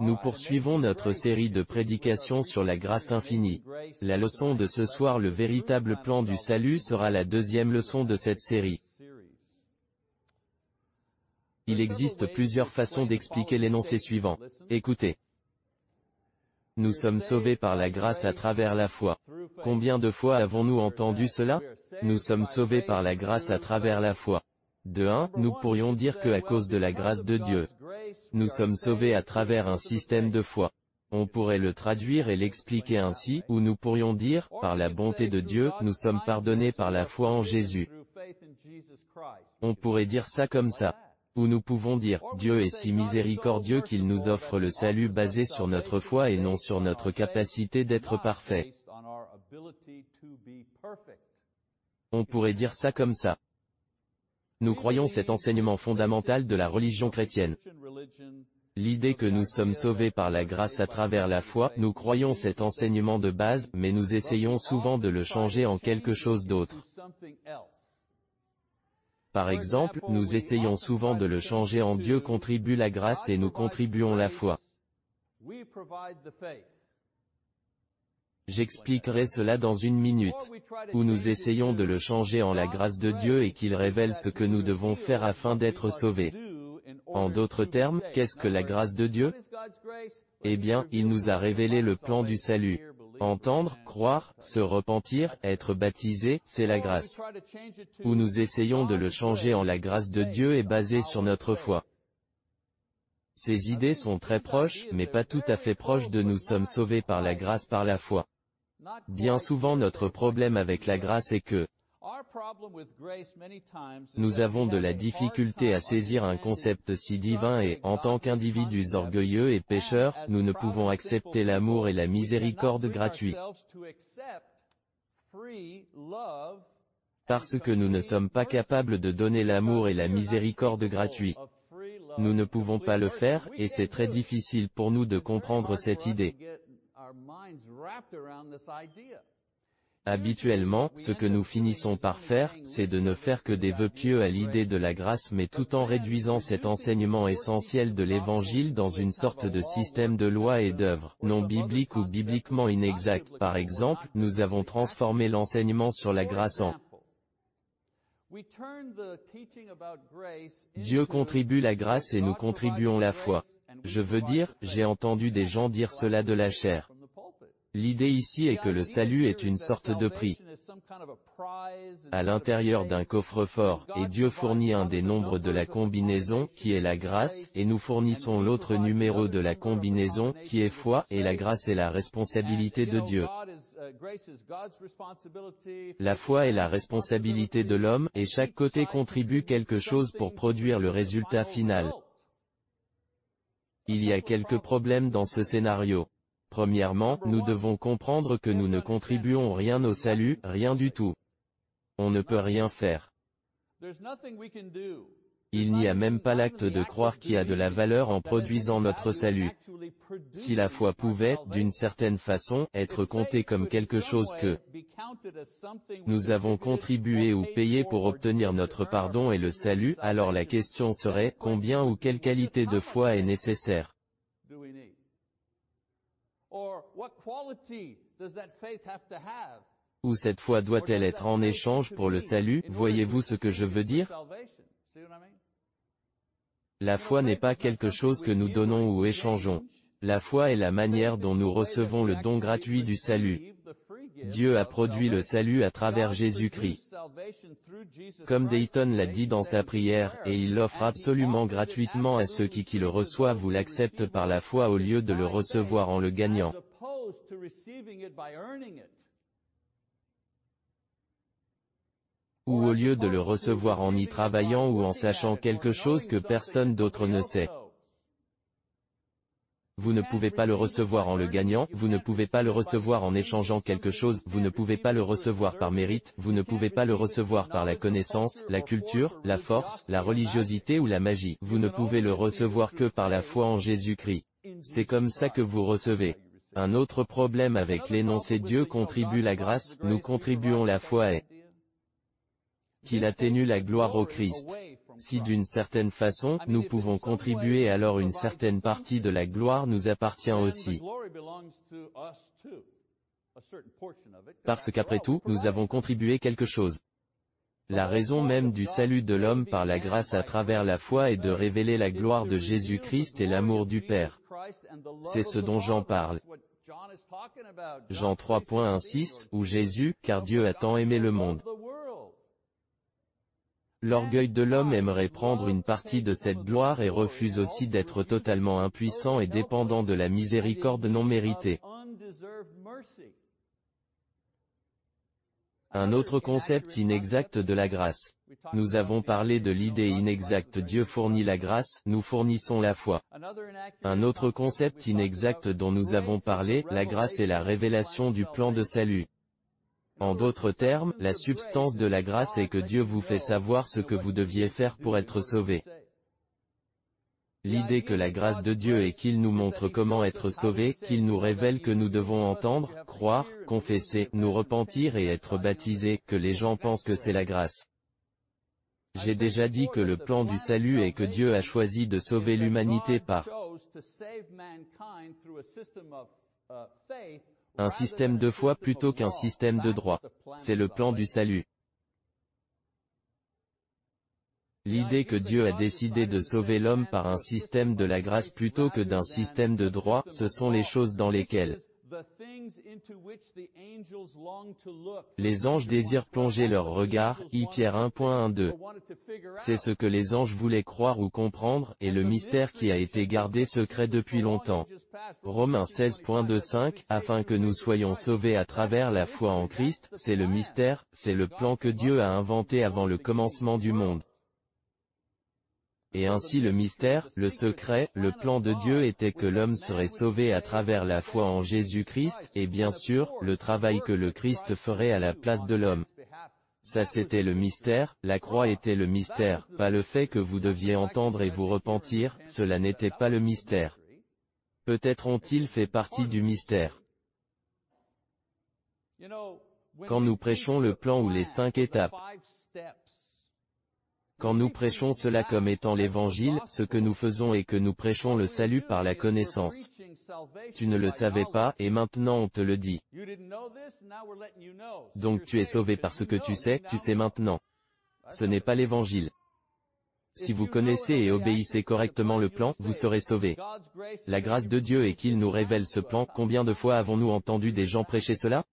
Nous poursuivons notre série de prédications sur la grâce infinie. La leçon de ce soir le véritable plan du salut sera la deuxième leçon de cette série. Il existe plusieurs façons d'expliquer l'énoncé suivant. Écoutez. Nous sommes sauvés par la grâce à travers la foi. Combien de fois avons-nous entendu cela? Nous sommes sauvés par la grâce à travers la foi. De 1, nous pourrions dire que à cause de la grâce de Dieu, nous sommes sauvés à travers un système de foi. On pourrait le traduire et l'expliquer ainsi, ou nous pourrions dire, par la bonté de Dieu, nous sommes pardonnés par la foi en Jésus. On pourrait dire ça comme ça. Ou nous pouvons dire, Dieu est si miséricordieux qu'il nous offre le salut basé sur notre foi et non sur notre capacité d'être parfait. On pourrait dire ça comme ça. Nous croyons cet enseignement fondamental de la religion chrétienne. L'idée que nous sommes sauvés par la grâce à travers la foi, nous croyons cet enseignement de base, mais nous essayons souvent de le changer en quelque chose d'autre. Par exemple, nous essayons souvent de le changer en Dieu contribue la grâce et nous contribuons la foi. J'expliquerai cela dans une minute. Où nous essayons de le changer en la grâce de Dieu et qu'il révèle ce que nous devons faire afin d'être sauvés. En d'autres termes, qu'est-ce que la grâce de Dieu? Eh bien, il nous a révélé le plan du salut. Entendre, croire, se repentir, être baptisé, c'est la grâce. Où nous essayons de le changer en la grâce de Dieu est basé sur notre foi. Ces idées sont très proches, mais pas tout à fait proches de nous sommes sauvés par la grâce par la foi. Bien souvent notre problème avec la grâce est que nous avons de la difficulté à saisir un concept si divin et, en tant qu'individus orgueilleux et pécheurs, nous ne pouvons accepter l'amour et la miséricorde gratuits. Parce que nous ne sommes pas capables de donner l'amour et la miséricorde gratuits. Nous ne pouvons pas le faire, et c'est très difficile pour nous de comprendre cette idée. Habituellement, ce que nous finissons par faire, c'est de ne faire que des vœux pieux à l'idée de la grâce mais tout en réduisant cet enseignement essentiel de l'Évangile dans une sorte de système de loi et d'œuvres, non biblique ou bibliquement inexact. Par exemple, nous avons transformé l'enseignement sur la grâce en Dieu contribue la grâce et nous contribuons la foi. Je veux dire, j'ai entendu des gens dire cela de la chair. L'idée ici est que le salut est une sorte de prix à l'intérieur d'un coffre-fort, et Dieu fournit un des nombres de la combinaison, qui est la grâce, et nous fournissons l'autre numéro de la combinaison, qui est foi, et la grâce est la responsabilité de Dieu. La foi est la responsabilité de l'homme, et chaque côté contribue quelque chose pour produire le résultat final. Il y a quelques problèmes dans ce scénario. Premièrement, nous devons comprendre que nous ne contribuons rien au salut, rien du tout. On ne peut rien faire. Il n'y a même pas l'acte de croire qui a de la valeur en produisant notre salut. Si la foi pouvait, d'une certaine façon, être comptée comme quelque chose que nous avons contribué ou payé pour obtenir notre pardon et le salut, alors la question serait, combien ou quelle qualité de foi est nécessaire? Ou cette foi doit-elle être en échange pour le salut, voyez-vous ce que je veux dire? La foi n'est pas quelque chose que nous donnons ou échangeons. La foi est la manière dont nous recevons le don gratuit du salut. Dieu a produit le salut à travers Jésus-Christ. Comme Dayton l'a dit dans sa prière, et il l'offre absolument gratuitement à ceux qui qui le reçoivent ou l'acceptent par la foi au lieu de le recevoir en le gagnant. Ou au lieu de le recevoir en y travaillant ou en sachant quelque chose que personne d'autre ne sait. Vous ne pouvez pas le recevoir en le gagnant, vous ne pouvez pas le recevoir en échangeant quelque chose, vous ne pouvez pas le recevoir par mérite, vous ne pouvez pas le recevoir par la connaissance, la culture, la force, la religiosité ou la magie. Vous ne pouvez le recevoir que par la foi en Jésus-Christ. C'est comme ça que vous recevez. Un autre problème avec l'énoncé Dieu contribue la grâce, nous contribuons la foi et qu'il atténue la gloire au Christ. Si d'une certaine façon, nous pouvons contribuer alors une certaine partie de la gloire nous appartient aussi. Parce qu'après tout, nous avons contribué quelque chose. La raison même du salut de l'homme par la grâce à travers la foi est de révéler la gloire de Jésus-Christ et l'amour du Père. C'est ce dont Jean parle. Jean 3.16, où Jésus, car Dieu a tant aimé le monde. L'orgueil de l'homme aimerait prendre une partie de cette gloire et refuse aussi d'être totalement impuissant et dépendant de la miséricorde non méritée. Un autre concept inexact de la grâce. Nous avons parlé de l'idée inexacte Dieu fournit la grâce, nous fournissons la foi. Un autre concept inexact dont nous avons parlé, la grâce est la révélation du plan de salut. En d'autres termes, la substance de la grâce est que Dieu vous fait savoir ce que vous deviez faire pour être sauvé. L'idée que la grâce de Dieu est qu'il nous montre comment être sauvé, qu'il nous révèle que nous devons entendre, croire, confesser, nous repentir et être baptisés, que les gens pensent que c'est la grâce. J'ai déjà dit que le plan du salut est que Dieu a choisi de sauver l'humanité par un système de foi plutôt qu'un système de droit. C'est le plan du salut. L'idée que Dieu a décidé de sauver l'homme par un système de la grâce plutôt que d'un système de droit, ce sont les choses dans lesquelles les anges désirent plonger leur regard, I Pierre 1.12. C'est ce que les anges voulaient croire ou comprendre, et le mystère qui a été gardé secret depuis longtemps. Romains 16.25, afin que nous soyons sauvés à travers la foi en Christ, c'est le mystère, c'est le plan que Dieu a inventé avant le commencement du monde. Et ainsi le mystère, le secret, le plan de Dieu était que l'homme serait sauvé à travers la foi en Jésus-Christ, et bien sûr, le travail que le Christ ferait à la place de l'homme. Ça c'était le mystère, la croix était le mystère, pas le fait que vous deviez entendre et vous repentir, cela n'était pas le mystère. Peut-être ont-ils fait partie du mystère. Quand nous prêchons le plan ou les cinq étapes, quand nous prêchons cela comme étant l'évangile, ce que nous faisons est que nous prêchons le salut par la connaissance. Tu ne le savais pas, et maintenant on te le dit. Donc tu es sauvé parce que tu sais, tu sais maintenant. Ce n'est pas l'évangile. Si vous connaissez et obéissez correctement le plan, vous serez sauvé. La grâce de Dieu est qu'il nous révèle ce plan. Combien de fois avons-nous entendu des gens prêcher cela?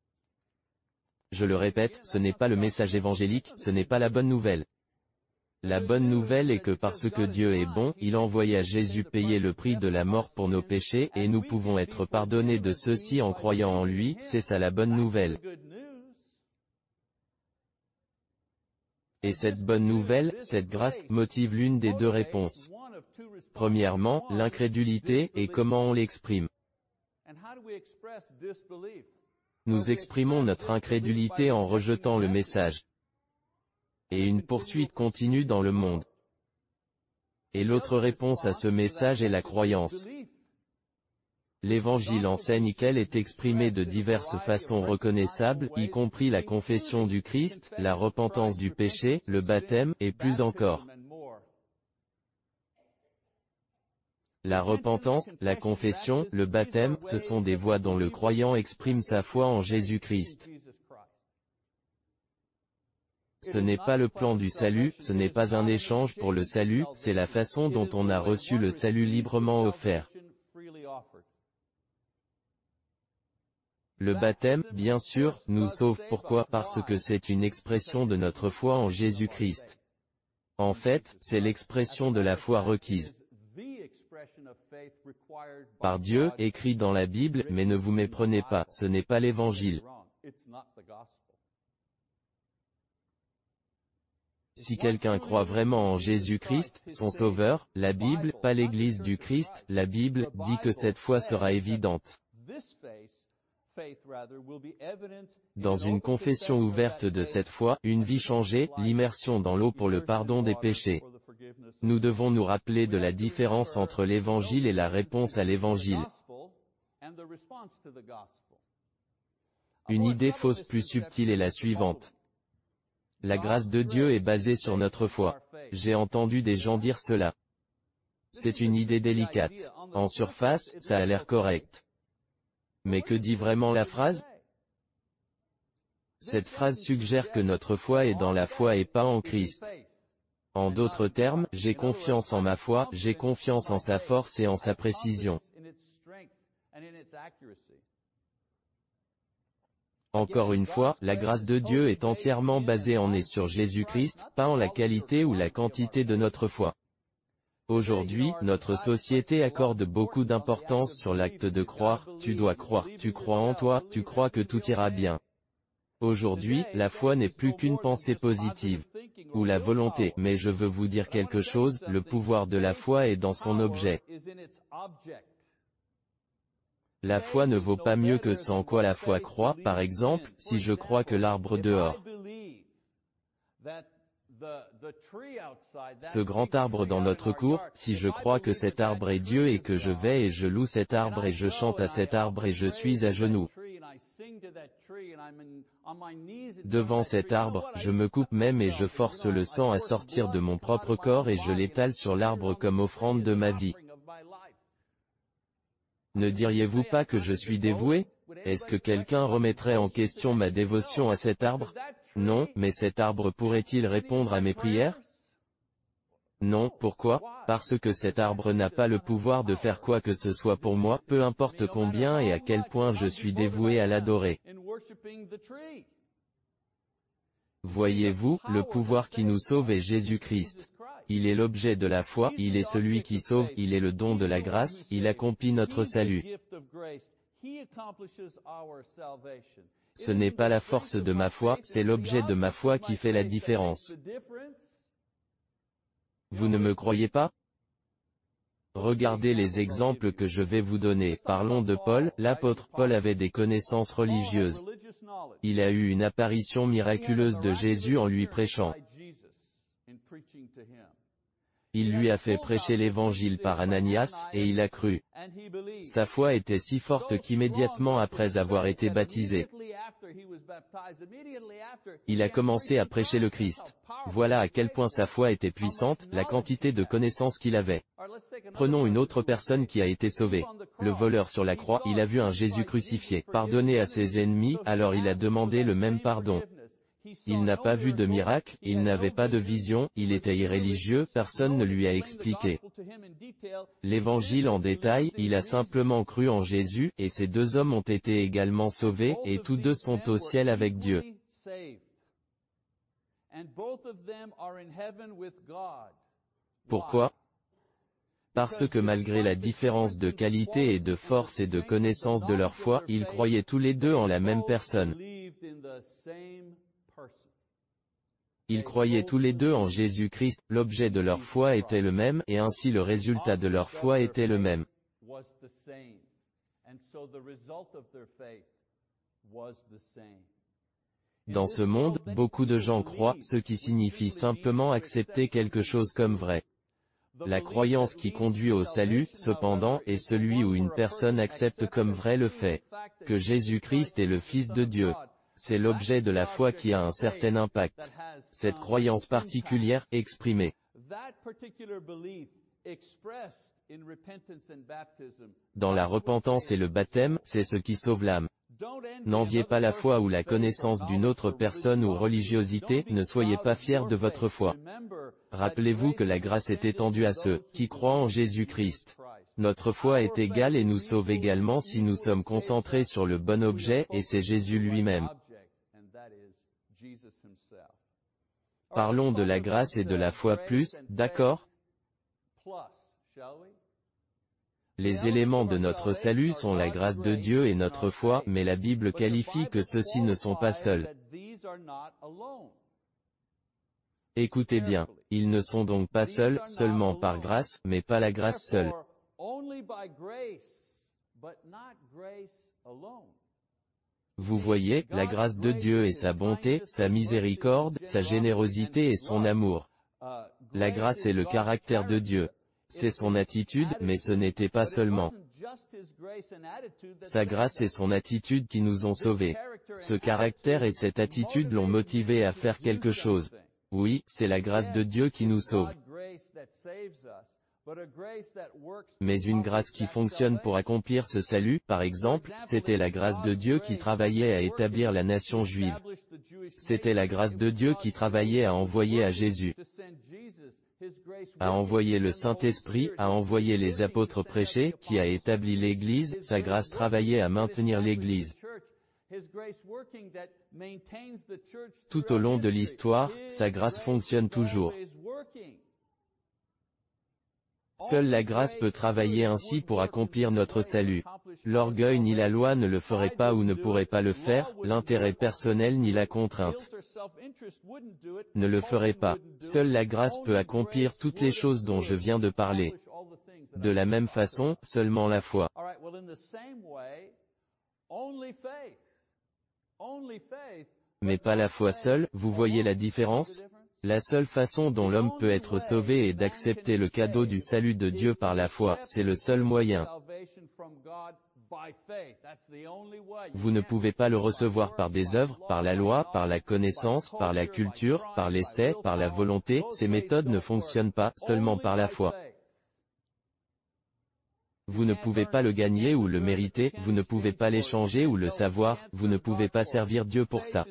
Je le répète, ce n'est pas le message évangélique, ce n'est pas la bonne nouvelle. La bonne nouvelle est que parce que Dieu est bon, il envoya Jésus payer le prix de la mort pour nos péchés, et nous pouvons être pardonnés de ceux-ci en croyant en lui, c'est ça la bonne nouvelle. Et cette bonne nouvelle, cette grâce, motive l'une des deux réponses. Premièrement, l'incrédulité, et comment on l'exprime. Nous exprimons notre incrédulité en rejetant le message et une poursuite continue dans le monde. Et l'autre réponse à ce message est la croyance. L'Évangile enseigne qu'elle est exprimée de diverses façons reconnaissables, y compris la confession du Christ, la repentance du péché, le baptême, et plus encore. La repentance, la confession, le baptême, ce sont des voies dont le croyant exprime sa foi en Jésus-Christ. Ce n'est pas le plan du salut, ce n'est pas un échange pour le salut, c'est la façon dont on a reçu le salut librement offert. Le baptême, bien sûr, nous sauve. Pourquoi? Parce que c'est une expression de notre foi en Jésus-Christ. En fait, c'est l'expression de la foi requise par Dieu, écrit dans la Bible, mais ne vous méprenez pas, ce n'est pas l'Évangile. Si quelqu'un croit vraiment en Jésus-Christ, son Sauveur, la Bible, pas l'Église du Christ, la Bible, dit que cette foi sera évidente. Dans une confession ouverte de cette foi, une vie changée, l'immersion dans l'eau pour le pardon des péchés. Nous devons nous rappeler de la différence entre l'Évangile et la réponse à l'Évangile. Une idée fausse plus subtile est la suivante. La grâce de Dieu est basée sur notre foi. J'ai entendu des gens dire cela. C'est une idée délicate. En surface, ça a l'air correct. Mais que dit vraiment la phrase? Cette phrase suggère que notre foi est dans la foi et pas en Christ. En d'autres termes, j'ai confiance en ma foi, j'ai confiance en sa force et en sa précision. Encore une fois, la grâce de Dieu est entièrement basée en et sur Jésus-Christ, pas en la qualité ou la quantité de notre foi. Aujourd'hui, notre société accorde beaucoup d'importance sur l'acte de croire, tu dois croire, tu crois en toi, tu crois que tout ira bien. Aujourd'hui, la foi n'est plus qu'une pensée positive, ou la volonté, mais je veux vous dire quelque chose, le pouvoir de la foi est dans son objet. La foi ne vaut pas mieux que sans quoi la foi croit, par exemple, si je crois que l'arbre dehors, ce grand arbre dans notre cour, si je crois que cet arbre est Dieu et que je vais et je loue cet arbre et je chante à cet arbre et je suis à genoux, devant cet arbre, je me coupe même et je force le sang à sortir de mon propre corps et je l'étale sur l'arbre comme offrande de ma vie. Ne diriez-vous pas que je suis dévoué? Est-ce que quelqu'un remettrait en question ma dévotion à cet arbre? Non, mais cet arbre pourrait-il répondre à mes prières? Non, pourquoi? Parce que cet arbre n'a pas le pouvoir de faire quoi que ce soit pour moi, peu importe combien et à quel point je suis dévoué à l'adorer. Voyez-vous, le pouvoir qui nous sauve est Jésus-Christ. Il est l'objet de la foi, il est celui qui sauve, il est le don de la grâce, il accomplit notre salut. Ce n'est pas la force de ma foi, c'est l'objet de ma foi qui fait la différence. Vous ne me croyez pas? Regardez les exemples que je vais vous donner. Parlons de Paul, l'apôtre Paul avait des connaissances religieuses. Il a eu une apparition miraculeuse de Jésus en lui prêchant. Il lui a fait prêcher l'évangile par Ananias, et il a cru. Sa foi était si forte qu'immédiatement après avoir été baptisé, il a commencé à prêcher le Christ. Voilà à quel point sa foi était puissante, la quantité de connaissances qu'il avait. Prenons une autre personne qui a été sauvée. Le voleur sur la croix, il a vu un Jésus crucifié, pardonné à ses ennemis, alors il a demandé le même pardon. Il n'a pas vu de miracle, il n'avait pas de vision, il était irréligieux, personne ne lui a expliqué. L'évangile en détail, il a simplement cru en Jésus, et ces deux hommes ont été également sauvés, et tous deux sont au ciel avec Dieu. Pourquoi? Parce que malgré la différence de qualité et de force et de connaissance de leur foi, ils croyaient tous les deux en la même personne. Ils croyaient tous les deux en Jésus-Christ, l'objet de leur foi était le même, et ainsi le résultat de leur foi était le même. Dans ce monde, beaucoup de gens croient, ce qui signifie simplement accepter quelque chose comme vrai. La croyance qui conduit au salut, cependant, est celui où une personne accepte comme vrai le fait que Jésus-Christ est le Fils de Dieu. C'est l'objet de la foi qui a un certain impact. Cette croyance particulière, exprimée dans la repentance et le baptême, c'est ce qui sauve l'âme. N'enviez pas la foi ou la connaissance d'une autre personne ou religiosité, ne soyez pas fiers de votre foi. Rappelez-vous que la grâce est étendue à ceux qui croient en Jésus-Christ. Notre foi est égale et nous sauve également si nous sommes concentrés sur le bon objet, et c'est Jésus lui-même. Parlons de la grâce et de la foi plus, d'accord? Les éléments de notre salut sont la grâce de Dieu et notre foi, mais la Bible qualifie que ceux-ci ne sont pas seuls. Écoutez bien, ils ne sont donc pas seuls, seulement par grâce, mais pas la grâce seule. Vous voyez, la grâce de Dieu et sa bonté, sa miséricorde, sa générosité et son amour. La grâce est le caractère de Dieu. C'est son attitude, mais ce n'était pas seulement Sa grâce et son attitude qui nous ont sauvés. Ce caractère et cette attitude l'ont motivé à faire quelque chose. Oui, c'est la grâce de Dieu qui nous sauve. Mais une grâce qui fonctionne pour accomplir ce salut, par exemple, c'était la grâce de Dieu qui travaillait à établir la nation juive. C'était la grâce de Dieu qui travaillait à envoyer à Jésus, à envoyer le Saint-Esprit, à envoyer les apôtres prêcher, qui a établi l'Église, sa grâce travaillait à maintenir l'Église. Tout au long de l'histoire, sa grâce fonctionne toujours. Seule la grâce peut travailler ainsi pour accomplir notre salut. L'orgueil ni la loi ne le feraient pas ou ne pourraient pas le faire, l'intérêt personnel ni la contrainte ne le feraient pas. Seule la grâce peut accomplir toutes les choses dont je viens de parler. De la même façon, seulement la foi. Mais pas la foi seule, vous voyez la différence? La seule façon dont l'homme peut être sauvé est d'accepter le cadeau du salut de Dieu par la foi, c'est le seul moyen. Vous ne pouvez pas le recevoir par des œuvres, par la loi, par la connaissance, par la culture, par l'essai, par la volonté, ces méthodes ne fonctionnent pas, seulement par la foi. Vous ne pouvez pas le gagner ou le mériter, vous ne pouvez pas l'échanger ou le savoir, vous ne pouvez pas servir Dieu pour ça.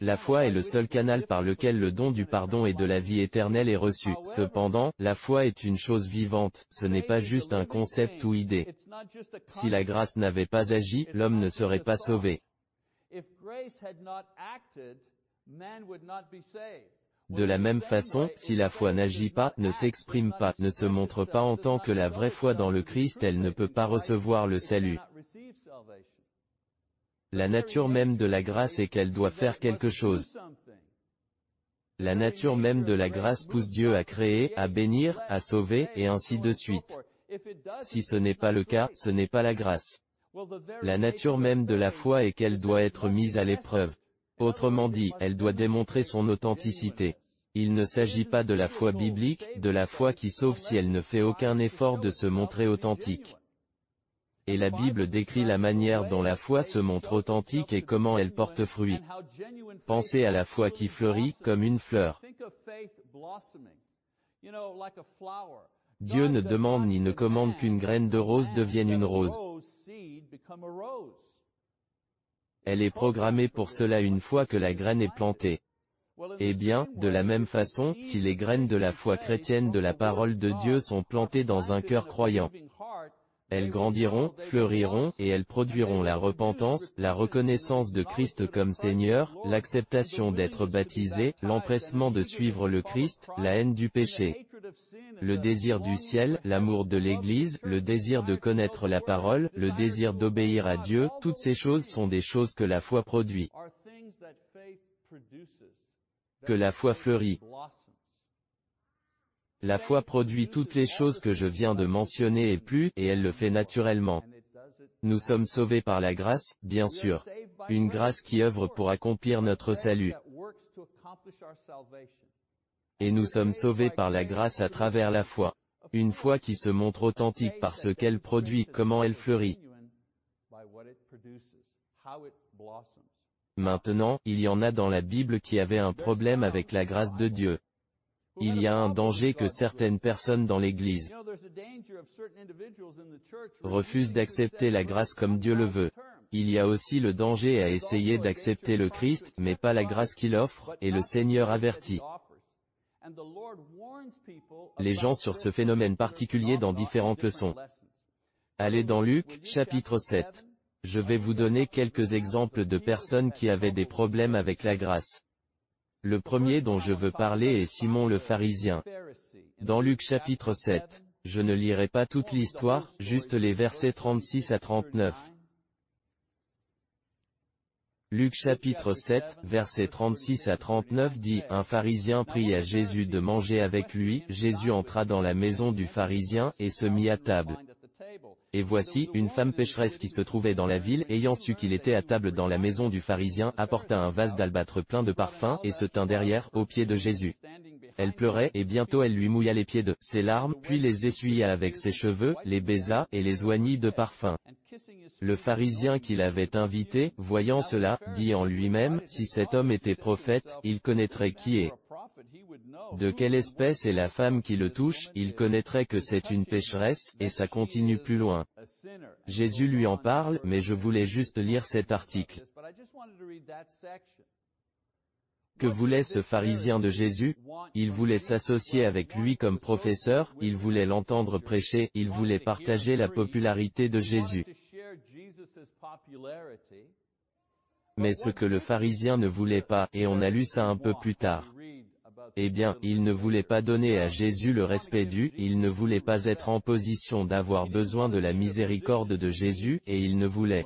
La foi est le seul canal par lequel le don du pardon et de la vie éternelle est reçu. Cependant, la foi est une chose vivante, ce n'est pas juste un concept ou idée. Si la grâce n'avait pas agi, l'homme ne serait pas sauvé. De la même façon, si la foi n'agit pas, ne s'exprime pas, ne se montre pas en tant que la vraie foi dans le Christ, elle ne peut pas recevoir le salut. La nature même de la grâce est qu'elle doit faire quelque chose. La nature même de la grâce pousse Dieu à créer, à bénir, à sauver, et ainsi de suite. Si ce n'est pas le cas, ce n'est pas la grâce. La nature même de la foi est qu'elle doit être mise à l'épreuve. Autrement dit, elle doit démontrer son authenticité. Il ne s'agit pas de la foi biblique, de la foi qui sauve si elle ne fait aucun effort de se montrer authentique et la Bible décrit la manière dont la foi se montre authentique et comment elle porte fruit. Pensez à la foi qui fleurit, comme une fleur. Dieu ne demande ni ne commande qu'une graine de rose devienne une rose. Elle est programmée pour cela une fois que la graine est plantée. Eh bien, de la même façon, si les graines de la foi chrétienne de la parole de Dieu sont plantées dans un cœur croyant, elles grandiront, fleuriront, et elles produiront la repentance, la reconnaissance de Christ comme Seigneur, l'acceptation d'être baptisé, l'empressement de suivre le Christ, la haine du péché, le désir du ciel, l'amour de l'Église, le désir de connaître la parole, le désir d'obéir à Dieu, toutes ces choses sont des choses que la foi produit. Que la foi fleurit. La foi produit toutes les choses que je viens de mentionner et plus, et elle le fait naturellement. Nous sommes sauvés par la grâce, bien sûr. Une grâce qui œuvre pour accomplir notre salut. Et nous sommes sauvés par la grâce à travers la foi. Une foi qui se montre authentique par ce qu'elle produit, comment elle fleurit. Maintenant, il y en a dans la Bible qui avaient un problème avec la grâce de Dieu. Il y a un danger que certaines personnes dans l'Église refusent d'accepter la grâce comme Dieu le veut. Il y a aussi le danger à essayer d'accepter le Christ, mais pas la grâce qu'il offre, et le Seigneur avertit les gens sur ce phénomène particulier dans différentes leçons. Allez dans Luc, chapitre 7. Je vais vous donner quelques exemples de personnes qui avaient des problèmes avec la grâce. Le premier dont je veux parler est Simon le pharisien. Dans Luc chapitre 7. Je ne lirai pas toute l'histoire, juste les versets 36 à 39. Luc chapitre 7, versets 36 à 39 dit, Un pharisien prie à Jésus de manger avec lui, Jésus entra dans la maison du pharisien, et se mit à table. Et voici, une femme pécheresse qui se trouvait dans la ville, ayant su qu'il était à table dans la maison du pharisien, apporta un vase d'albâtre plein de parfums, et se tint derrière, aux pieds de Jésus. Elle pleurait, et bientôt elle lui mouilla les pieds de ses larmes, puis les essuya avec ses cheveux, les baisa, et les oignit de parfum. Le pharisien qui l'avait invité, voyant cela, dit en lui-même, si cet homme était prophète, il connaîtrait qui est. De quelle espèce est la femme qui le touche, il connaîtrait que c'est une pécheresse, et ça continue plus loin. Jésus lui en parle, mais je voulais juste lire cet article. Que voulait ce pharisien de Jésus? Il voulait s'associer avec lui comme professeur, il voulait l'entendre prêcher, il voulait partager la popularité de Jésus. Mais ce que le pharisien ne voulait pas, et on a lu ça un peu plus tard. Eh bien, il ne voulait pas donner à Jésus le respect dû, il ne voulait pas être en position d'avoir besoin de la miséricorde de Jésus, et il ne voulait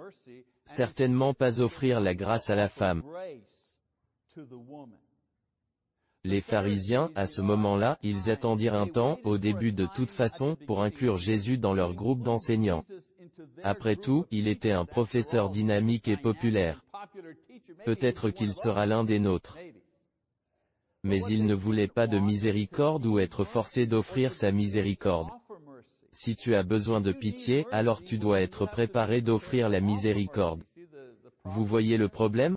certainement pas offrir la grâce à la femme. Les pharisiens, à ce moment-là, ils attendirent un temps, au début de toute façon, pour inclure Jésus dans leur groupe d'enseignants. Après tout, il était un professeur dynamique et populaire. Peut-être qu'il sera l'un des nôtres. Mais il ne voulait pas de miséricorde ou être forcé d'offrir sa miséricorde. Si tu as besoin de pitié, alors tu dois être préparé d'offrir la miséricorde. Vous voyez le problème?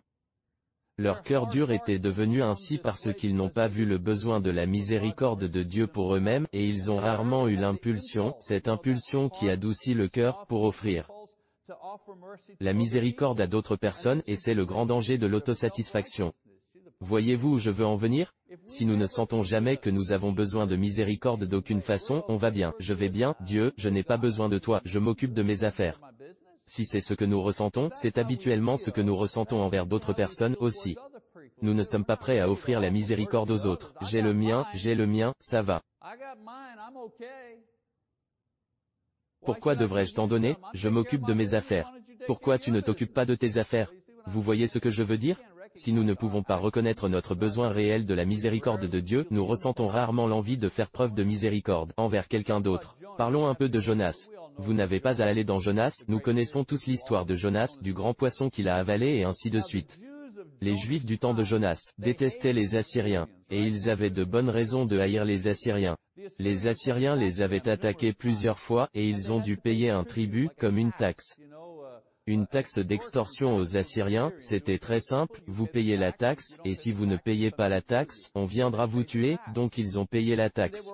Leur cœur dur était devenu ainsi parce qu'ils n'ont pas vu le besoin de la miséricorde de Dieu pour eux-mêmes, et ils ont rarement eu l'impulsion, cette impulsion qui adoucit le cœur, pour offrir la miséricorde à d'autres personnes, et c'est le grand danger de l'autosatisfaction. Voyez-vous où je veux en venir? Si nous ne sentons jamais que nous avons besoin de miséricorde d'aucune façon, on va bien, je vais bien, Dieu, je n'ai pas besoin de toi, je m'occupe de mes affaires. Si c'est ce que nous ressentons, c'est habituellement ce que nous ressentons envers d'autres personnes aussi. Nous ne sommes pas prêts à offrir la miséricorde aux autres. J'ai le mien, j'ai le mien, ça va. Pourquoi devrais-je t'en donner? Je m'occupe de mes affaires. Pourquoi tu ne t'occupes pas de tes affaires? Vous voyez ce que je veux dire? Si nous ne pouvons pas reconnaître notre besoin réel de la miséricorde de Dieu, nous ressentons rarement l'envie de faire preuve de miséricorde envers quelqu'un d'autre. Parlons un peu de Jonas. Vous n'avez pas à aller dans Jonas, nous connaissons tous l'histoire de Jonas, du grand poisson qu'il a avalé et ainsi de suite. Les Juifs du temps de Jonas détestaient les Assyriens, et ils avaient de bonnes raisons de haïr les Assyriens. Les Assyriens les avaient attaqués plusieurs fois, et ils ont dû payer un tribut, comme une taxe. Une taxe d'extorsion aux Assyriens, c'était très simple, vous payez la taxe, et si vous ne payez pas la taxe, on viendra vous tuer, donc ils ont payé la taxe.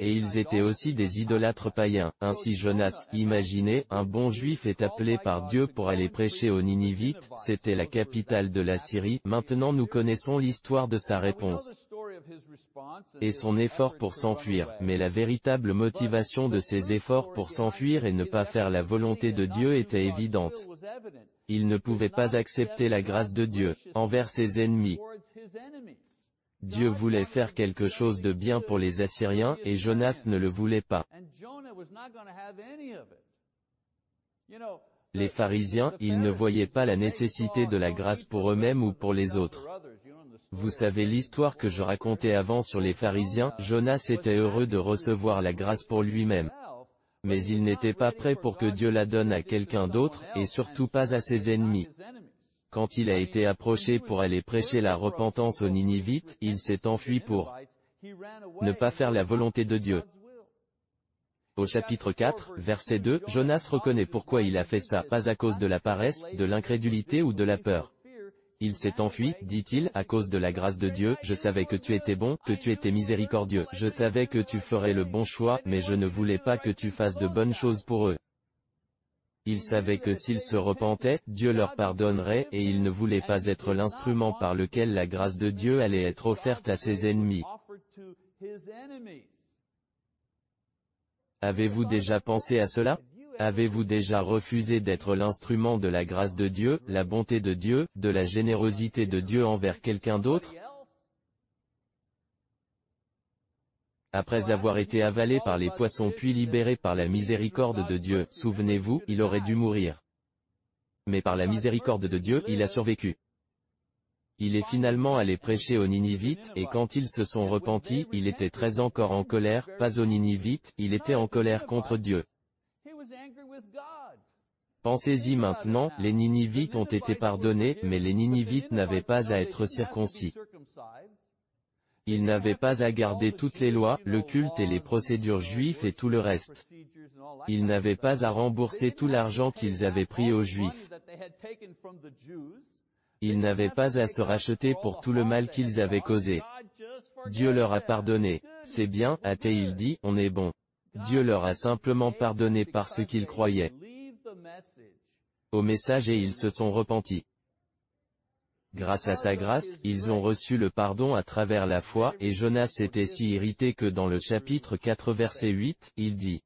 Et ils étaient aussi des idolâtres païens. Ainsi Jonas, imaginez, un bon juif est appelé par Dieu pour aller prêcher aux Ninivites, c'était la capitale de la Syrie, maintenant nous connaissons l'histoire de sa réponse et son effort pour s'enfuir, mais la véritable motivation de ses efforts pour s'enfuir et ne pas faire la volonté de Dieu était évidente. Il ne pouvait pas accepter la grâce de Dieu, envers ses ennemis. Dieu voulait faire quelque chose de bien pour les Assyriens, et Jonas ne le voulait pas. Les pharisiens, ils ne voyaient pas la nécessité de la grâce pour eux-mêmes ou pour les autres. Vous savez l'histoire que je racontais avant sur les pharisiens, Jonas était heureux de recevoir la grâce pour lui-même. Mais il n'était pas prêt pour que Dieu la donne à quelqu'un d'autre, et surtout pas à ses ennemis. Quand il a été approché pour aller prêcher la repentance aux Ninivites, il s'est enfui pour ne pas faire la volonté de Dieu. Au chapitre 4, verset 2, Jonas reconnaît pourquoi il a fait ça, pas à cause de la paresse, de l'incrédulité ou de la peur. Il s'est enfui, dit-il, à cause de la grâce de Dieu, je savais que tu étais bon, que tu étais miséricordieux, je savais que tu ferais le bon choix, mais je ne voulais pas que tu fasses de bonnes choses pour eux. Il savait que s'ils se repentaient, Dieu leur pardonnerait, et il ne voulait pas être l'instrument par lequel la grâce de Dieu allait être offerte à ses ennemis. Avez-vous déjà pensé à cela? Avez-vous déjà refusé d'être l'instrument de la grâce de Dieu, la bonté de Dieu, de la générosité de Dieu envers quelqu'un d'autre? Après avoir été avalé par les poissons puis libéré par la miséricorde de Dieu, souvenez-vous, il aurait dû mourir. Mais par la miséricorde de Dieu, il a survécu. Il est finalement allé prêcher aux Ninivites, et quand ils se sont repentis, il était très encore en colère, pas aux Ninivites, il était en colère contre Dieu. Pensez-y maintenant, les Ninivites ont été pardonnés, mais les Ninivites n'avaient pas à être circoncis. Ils n'avaient pas à garder toutes les lois, le culte et les procédures juifs et tout le reste. Ils n'avaient pas à rembourser tout l'argent qu'ils avaient pris aux Juifs. Ils n'avaient pas à se racheter pour tout le mal qu'ils avaient causé. Dieu leur a pardonné. C'est bien, a-t-il dit, on est bon. Dieu leur a simplement pardonné parce qu'ils croyaient au message et ils se sont repentis. Grâce à sa grâce, ils ont reçu le pardon à travers la foi, et Jonas était si irrité que dans le chapitre 4 verset 8, il dit,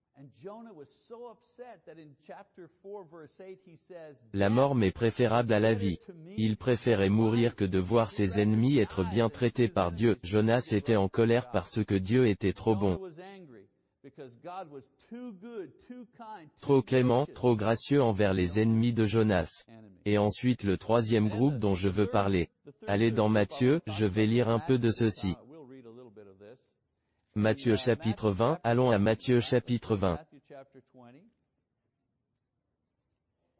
La mort m'est préférable à la vie. Il préférait mourir que de voir ses ennemis être bien traités par Dieu. Jonas était en colère parce que Dieu était trop bon. Trop clément, trop gracieux envers les ennemis de Jonas. Et ensuite le troisième groupe dont je veux parler. Allez dans Matthieu, je vais lire un peu de ceci. Matthieu chapitre 20, allons à Matthieu chapitre 20.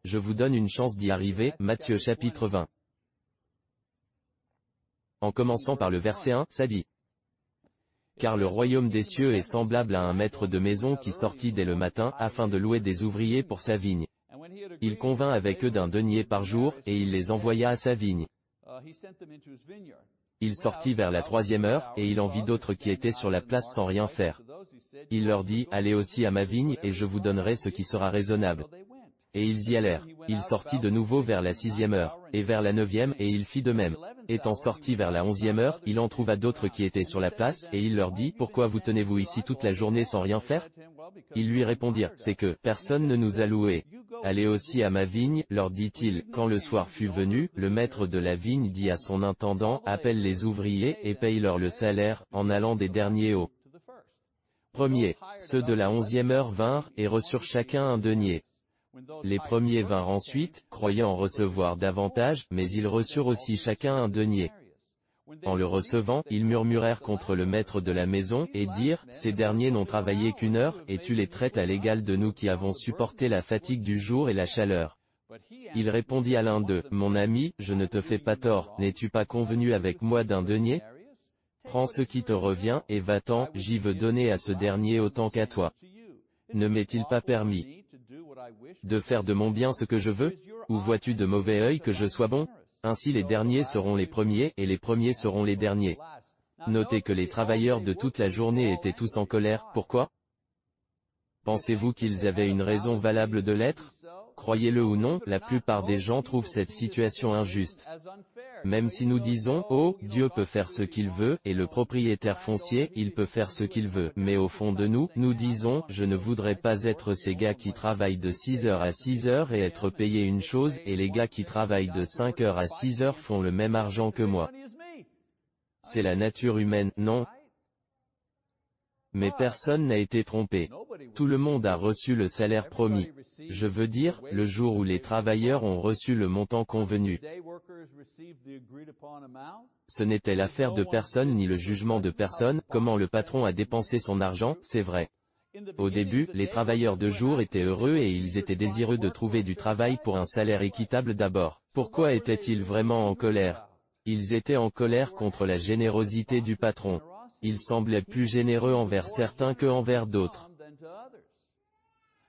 Je vous donne une chance d'y arriver, Matthieu chapitre 20. En commençant par le verset 1, ça dit. Car le royaume des cieux est semblable à un maître de maison qui sortit dès le matin, afin de louer des ouvriers pour sa vigne. Il convint avec eux d'un denier par jour, et il les envoya à sa vigne. Il sortit vers la troisième heure, et il en vit d'autres qui étaient sur la place sans rien faire. Il leur dit, allez aussi à ma vigne, et je vous donnerai ce qui sera raisonnable. Et ils y allèrent. Il sortit de nouveau vers la sixième heure, et vers la neuvième, et il fit de même. Étant sorti vers la onzième heure, il en trouva d'autres qui étaient sur la place, et il leur dit, Pourquoi vous tenez-vous ici toute la journée sans rien faire? Ils lui répondirent, C'est que, personne ne nous a loués. Allez aussi à ma vigne, leur dit-il, quand le soir fut venu, le maître de la vigne dit à son intendant, Appelle les ouvriers, et paye-leur le salaire, en allant des derniers au premier. Ceux de la onzième heure vinrent, et reçurent chacun un denier. Les premiers vinrent ensuite, croyant en recevoir davantage, mais ils reçurent aussi chacun un denier. En le recevant, ils murmurèrent contre le maître de la maison, et dirent, Ces derniers n'ont travaillé qu'une heure, et tu les traites à l'égal de nous qui avons supporté la fatigue du jour et la chaleur. Il répondit à l'un d'eux, Mon ami, je ne te fais pas tort, n'es-tu pas convenu avec moi d'un denier? Prends ce qui te revient, et va-t'en, j'y veux donner à ce dernier autant qu'à toi. Ne m'est-il pas permis? De faire de mon bien ce que je veux Ou vois-tu de mauvais œil que je sois bon? Ainsi les derniers seront les premiers, et les premiers seront les derniers. Notez que les travailleurs de toute la journée étaient tous en colère, pourquoi? Pensez-vous qu'ils avaient une raison valable de l'être? Croyez-le ou non, la plupart des gens trouvent cette situation injuste. Même si nous disons, oh, Dieu peut faire ce qu'il veut, et le propriétaire foncier, il peut faire ce qu'il veut, mais au fond de nous, nous disons, je ne voudrais pas être ces gars qui travaillent de 6 heures à 6 heures et être payé une chose, et les gars qui travaillent de 5 heures à 6 heures font le même argent que moi. C'est la nature humaine, non? Mais personne n'a été trompé. Tout le monde a reçu le salaire promis. Je veux dire, le jour où les travailleurs ont reçu le montant convenu. Ce n'était l'affaire de personne ni le jugement de personne, comment le patron a dépensé son argent, c'est vrai. Au début, les travailleurs de jour étaient heureux et ils étaient désireux de trouver du travail pour un salaire équitable d'abord. Pourquoi étaient-ils vraiment en colère? Ils étaient en colère contre la générosité du patron. Ils semblaient plus généreux envers certains que envers d'autres.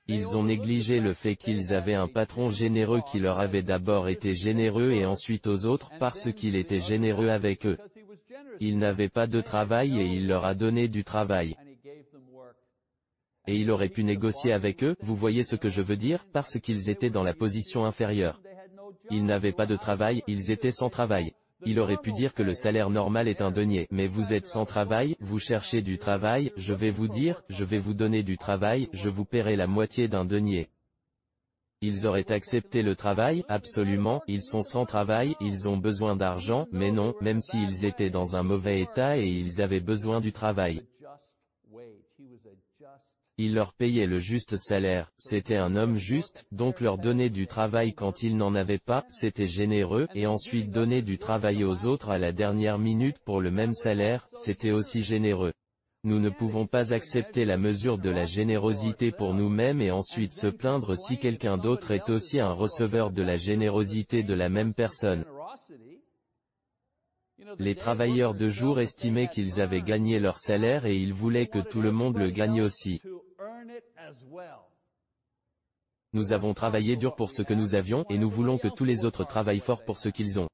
Ils ont négligé le fait qu'ils avaient un patron généreux qui leur avait d'abord été généreux et ensuite aux autres parce qu'il était généreux avec eux. Il n'avait pas de travail et il leur a donné du travail. Et il aurait pu négocier avec eux, vous voyez ce que je veux dire, parce qu'ils étaient dans la position inférieure. Ils n'avaient pas de travail, ils étaient sans travail. Il aurait pu dire que le salaire normal est un denier, mais vous êtes sans travail, vous cherchez du travail, je vais vous dire, je vais vous donner du travail, je vous paierai la moitié d'un denier. Ils auraient accepté le travail, absolument, ils sont sans travail, ils ont besoin d'argent, mais non, même s'ils étaient dans un mauvais état et ils avaient besoin du travail. Il leur payait le juste salaire, c'était un homme juste, donc leur donner du travail quand ils n'en avaient pas, c'était généreux, et ensuite donner du travail aux autres à la dernière minute pour le même salaire, c'était aussi généreux. Nous ne pouvons pas accepter la mesure de la générosité pour nous-mêmes et ensuite se plaindre si quelqu'un d'autre est aussi un receveur de la générosité de la même personne. Les travailleurs de jour estimaient qu'ils avaient gagné leur salaire et ils voulaient que tout le monde le gagne aussi. Nous avons travaillé dur pour ce que nous avions, et nous voulons que tous les autres travaillent fort pour ce qu'ils ont.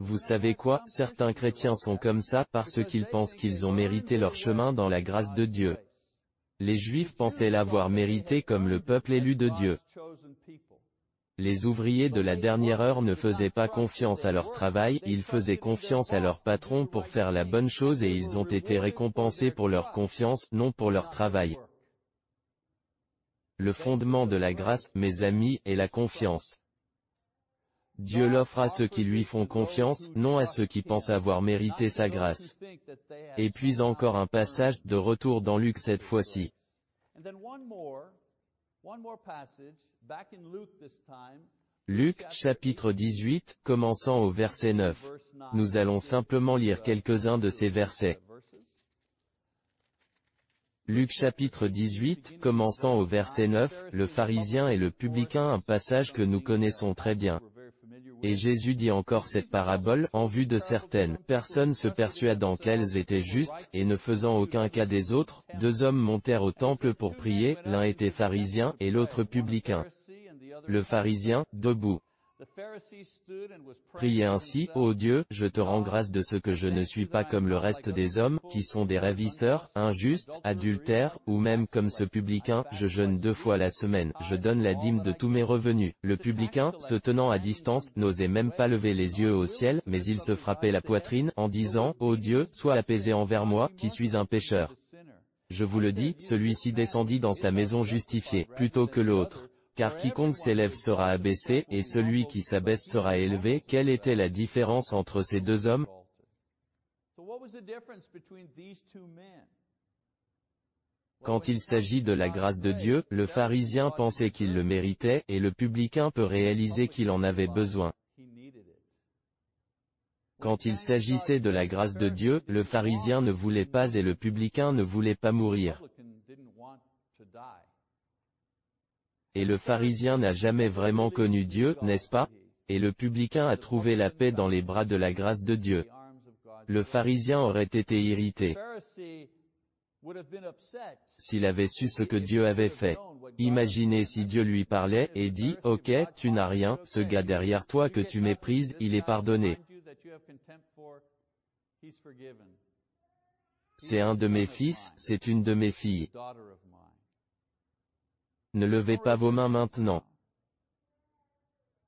Vous savez quoi, certains chrétiens sont comme ça parce qu'ils pensent qu'ils ont mérité leur chemin dans la grâce de Dieu. Les Juifs pensaient l'avoir mérité comme le peuple élu de Dieu. Les ouvriers de la dernière heure ne faisaient pas confiance à leur travail, ils faisaient confiance à leur patron pour faire la bonne chose et ils ont été récompensés pour leur confiance, non pour leur travail. Le fondement de la grâce, mes amis, est la confiance. Dieu l'offre à ceux qui lui font confiance, non à ceux qui pensent avoir mérité sa grâce. Et puis encore un passage, de retour dans Luc cette fois-ci. Luc, chapitre 18, commençant au verset 9. Nous allons simplement lire quelques-uns de ces versets. Luc chapitre 18, commençant au verset 9, le pharisien et le publicain un passage que nous connaissons très bien. Et Jésus dit encore cette parabole, en vue de certaines personnes se persuadant qu'elles étaient justes, et ne faisant aucun cas des autres, deux hommes montèrent au temple pour prier, l'un était pharisien, et l'autre publicain. Le pharisien, debout, Priez ainsi, ô Dieu, je te rends grâce de ce que je ne suis pas comme le reste des hommes, qui sont des ravisseurs, injustes, adultères, ou même comme ce publicain, je jeûne deux fois la semaine, je donne la dîme de tous mes revenus. Le publicain, se tenant à distance, n'osait même pas lever les yeux au ciel, mais il se frappait la poitrine, en disant, ô Dieu, sois apaisé envers moi, qui suis un pécheur. Je vous le dis, celui-ci descendit dans sa maison justifié, plutôt que l'autre. Car quiconque s'élève sera abaissé, et celui qui s'abaisse sera élevé. Quelle était la différence entre ces deux hommes? Quand il s'agit de la grâce de Dieu, le pharisien pensait qu'il le méritait, et le publicain peut réaliser qu'il en avait besoin. Quand il s'agissait de la grâce de Dieu, le pharisien ne voulait pas et le publicain ne voulait pas mourir. Et le pharisien n'a jamais vraiment connu Dieu, n'est-ce pas? Et le publicain a trouvé la paix dans les bras de la grâce de Dieu. Le pharisien aurait été irrité s'il avait su ce que Dieu avait fait. Imaginez si Dieu lui parlait, et dit, Ok, tu n'as rien, ce gars derrière toi que tu méprises, il est pardonné. C'est un de mes fils, c'est une de mes filles. Ne levez pas vos mains maintenant.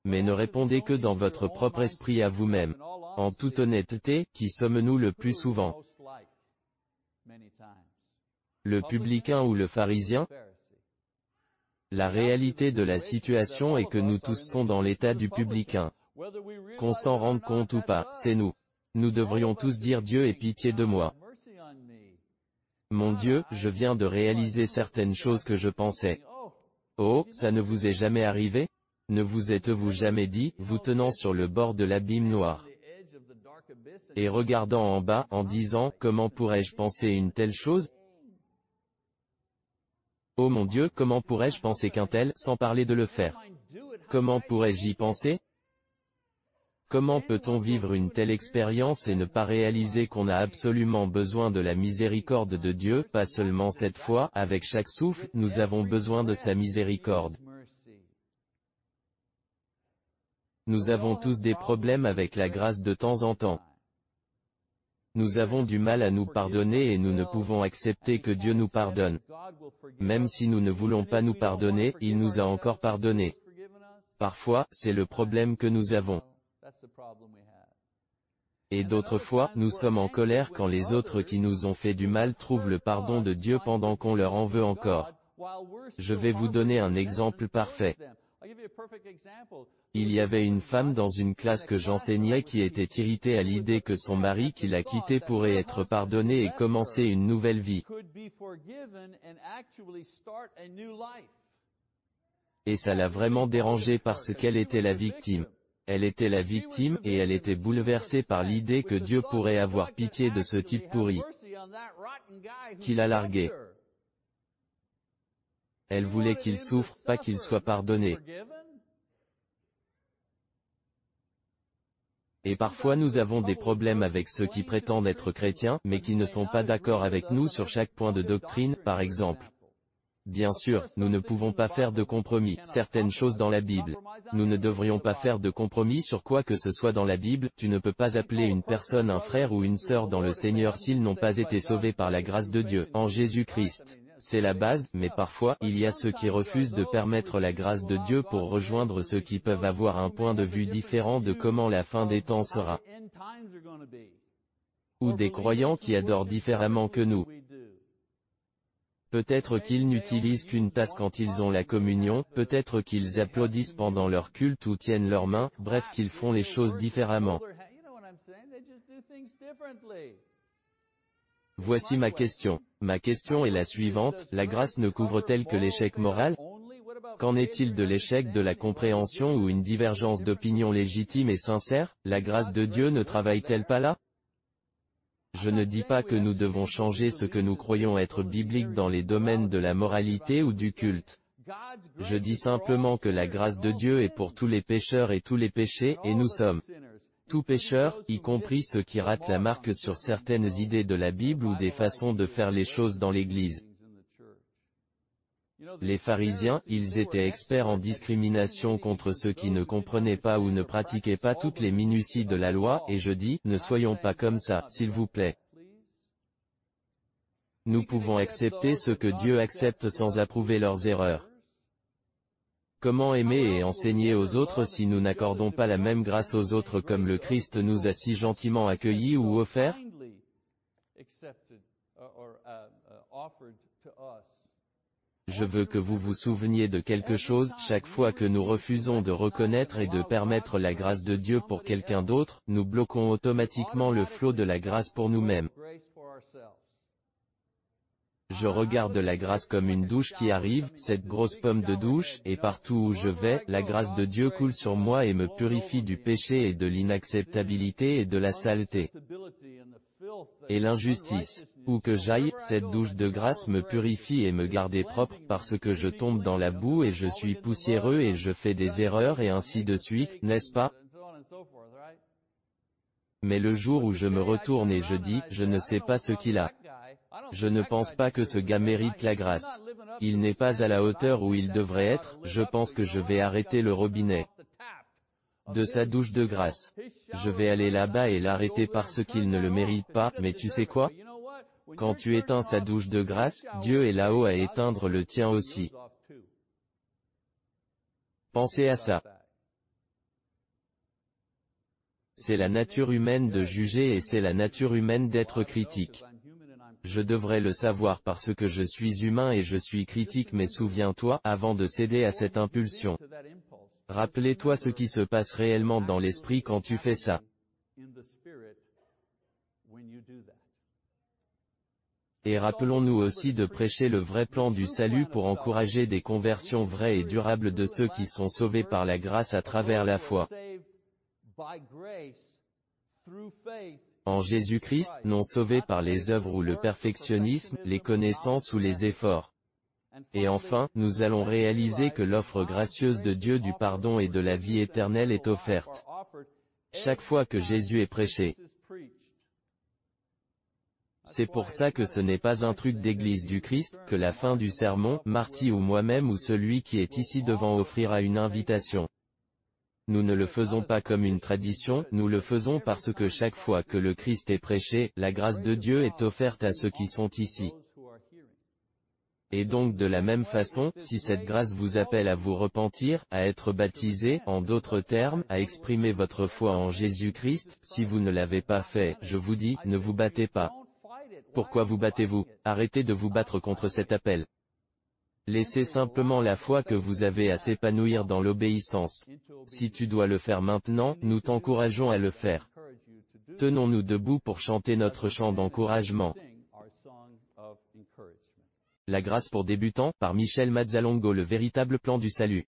Mais ne répondez que dans votre propre esprit à vous-même. En toute honnêteté, qui sommes-nous le plus souvent? Le publicain ou le pharisien? La réalité de la situation est que nous tous sommes dans l'état du publicain. Qu'on s'en rende compte ou pas, c'est nous. Nous devrions tous dire Dieu ait pitié de moi. Mon Dieu, je viens de réaliser certaines choses que je pensais. Oh, ça ne vous est jamais arrivé? Ne vous êtes-vous jamais dit, vous tenant sur le bord de l'abîme noir? Et regardant en bas, en disant, comment pourrais-je penser une telle chose? Oh mon Dieu, comment pourrais-je penser qu'un tel, sans parler de le faire? Comment pourrais-je y penser? Comment peut-on vivre une telle expérience et ne pas réaliser qu'on a absolument besoin de la miséricorde de Dieu, pas seulement cette fois, avec chaque souffle, nous avons besoin de sa miséricorde. Nous avons tous des problèmes avec la grâce de temps en temps. Nous avons du mal à nous pardonner et nous ne pouvons accepter que Dieu nous pardonne. Même si nous ne voulons pas nous pardonner, il nous a encore pardonné. Parfois, c'est le problème que nous avons. Et d'autres fois, nous sommes en colère quand les autres qui nous ont fait du mal trouvent le pardon de Dieu pendant qu'on leur en veut encore. Je vais vous donner un exemple parfait. Il y avait une femme dans une classe que j'enseignais qui était irritée à l'idée que son mari qui l'a quittée pourrait être pardonné et commencer une nouvelle vie. Et ça l'a vraiment dérangée parce qu'elle était la victime. Elle était la victime, et elle était bouleversée par l'idée que Dieu pourrait avoir pitié de ce type pourri, qu'il a largué. Elle voulait qu'il souffre, pas qu'il soit pardonné. Et parfois nous avons des problèmes avec ceux qui prétendent être chrétiens, mais qui ne sont pas d'accord avec nous sur chaque point de doctrine, par exemple. Bien sûr, nous ne pouvons pas faire de compromis, certaines choses dans la Bible. Nous ne devrions pas faire de compromis sur quoi que ce soit dans la Bible, tu ne peux pas appeler une personne un frère ou une sœur dans le Seigneur s'ils n'ont pas été sauvés par la grâce de Dieu, en Jésus-Christ. C'est la base, mais parfois, il y a ceux qui refusent de permettre la grâce de Dieu pour rejoindre ceux qui peuvent avoir un point de vue différent de comment la fin des temps sera. Ou des croyants qui adorent différemment que nous. Peut-être qu'ils n'utilisent qu'une tasse quand ils ont la communion, peut-être qu'ils applaudissent pendant leur culte ou tiennent leurs mains, bref qu'ils font les choses différemment. Voici ma question. Ma question est la suivante, la grâce ne couvre-t-elle que l'échec moral? Qu'en est-il de l'échec de la compréhension ou une divergence d'opinion légitime et sincère? La grâce de Dieu ne travaille-t-elle pas là? Je ne dis pas que nous devons changer ce que nous croyons être biblique dans les domaines de la moralité ou du culte. Je dis simplement que la grâce de Dieu est pour tous les pécheurs et tous les péchés, et nous sommes tout pécheur, y compris ceux qui ratent la marque sur certaines idées de la Bible ou des façons de faire les choses dans l'Église. Les pharisiens, ils étaient experts en discrimination contre ceux qui ne comprenaient pas ou ne pratiquaient pas toutes les minuties de la loi, et je dis, ne soyons pas comme ça, s'il vous plaît. Nous pouvons accepter ce que Dieu accepte sans approuver leurs erreurs. Comment aimer et enseigner aux autres si nous n'accordons pas la même grâce aux autres comme le Christ nous a si gentiment accueillis ou offert? Je veux que vous vous souveniez de quelque chose, chaque fois que nous refusons de reconnaître et de permettre la grâce de Dieu pour quelqu'un d'autre, nous bloquons automatiquement le flot de la grâce pour nous-mêmes. Je regarde la grâce comme une douche qui arrive, cette grosse pomme de douche, et partout où je vais, la grâce de Dieu coule sur moi et me purifie du péché et de l'inacceptabilité et de la saleté. Et l'injustice. Où que j'aille, cette douche de grâce me purifie et me garde propre parce que je tombe dans la boue et je suis poussiéreux et je fais des erreurs et ainsi de suite, n'est-ce pas? Mais le jour où je me retourne et je dis, je ne sais pas ce qu'il a. Je ne pense pas que ce gars mérite la grâce. Il n'est pas à la hauteur où il devrait être, je pense que je vais arrêter le robinet de sa douche de grâce. Je vais aller là-bas et l'arrêter parce qu'il ne le mérite pas, mais tu sais quoi? Quand tu éteins sa douche de grâce, Dieu est là-haut à éteindre le tien aussi. Pensez à ça. C'est la nature humaine de juger et c'est la nature humaine d'être critique. Je devrais le savoir parce que je suis humain et je suis critique mais souviens-toi, avant de céder à cette impulsion. Rappelez-toi ce qui se passe réellement dans l'esprit quand tu fais ça. Et rappelons-nous aussi de prêcher le vrai plan du salut pour encourager des conversions vraies et durables de ceux qui sont sauvés par la grâce à travers la foi en Jésus-Christ, non sauvés par les œuvres ou le perfectionnisme, les connaissances ou les efforts. Et enfin, nous allons réaliser que l'offre gracieuse de Dieu du pardon et de la vie éternelle est offerte. Chaque fois que Jésus est prêché. C'est pour ça que ce n'est pas un truc d'église du Christ, que la fin du sermon, Marty ou moi-même ou celui qui est ici devant offrira une invitation. Nous ne le faisons pas comme une tradition, nous le faisons parce que chaque fois que le Christ est prêché, la grâce de Dieu est offerte à ceux qui sont ici. Et donc de la même façon, si cette grâce vous appelle à vous repentir, à être baptisé, en d'autres termes, à exprimer votre foi en Jésus-Christ, si vous ne l'avez pas fait, je vous dis, ne vous battez pas. Pourquoi vous battez-vous? Arrêtez de vous battre contre cet appel. Laissez simplement la foi que vous avez à s'épanouir dans l'obéissance. Si tu dois le faire maintenant, nous t'encourageons à le faire. Tenons-nous debout pour chanter notre chant d'encouragement. La grâce pour débutants, par Michel Mazzalongo Le véritable plan du salut.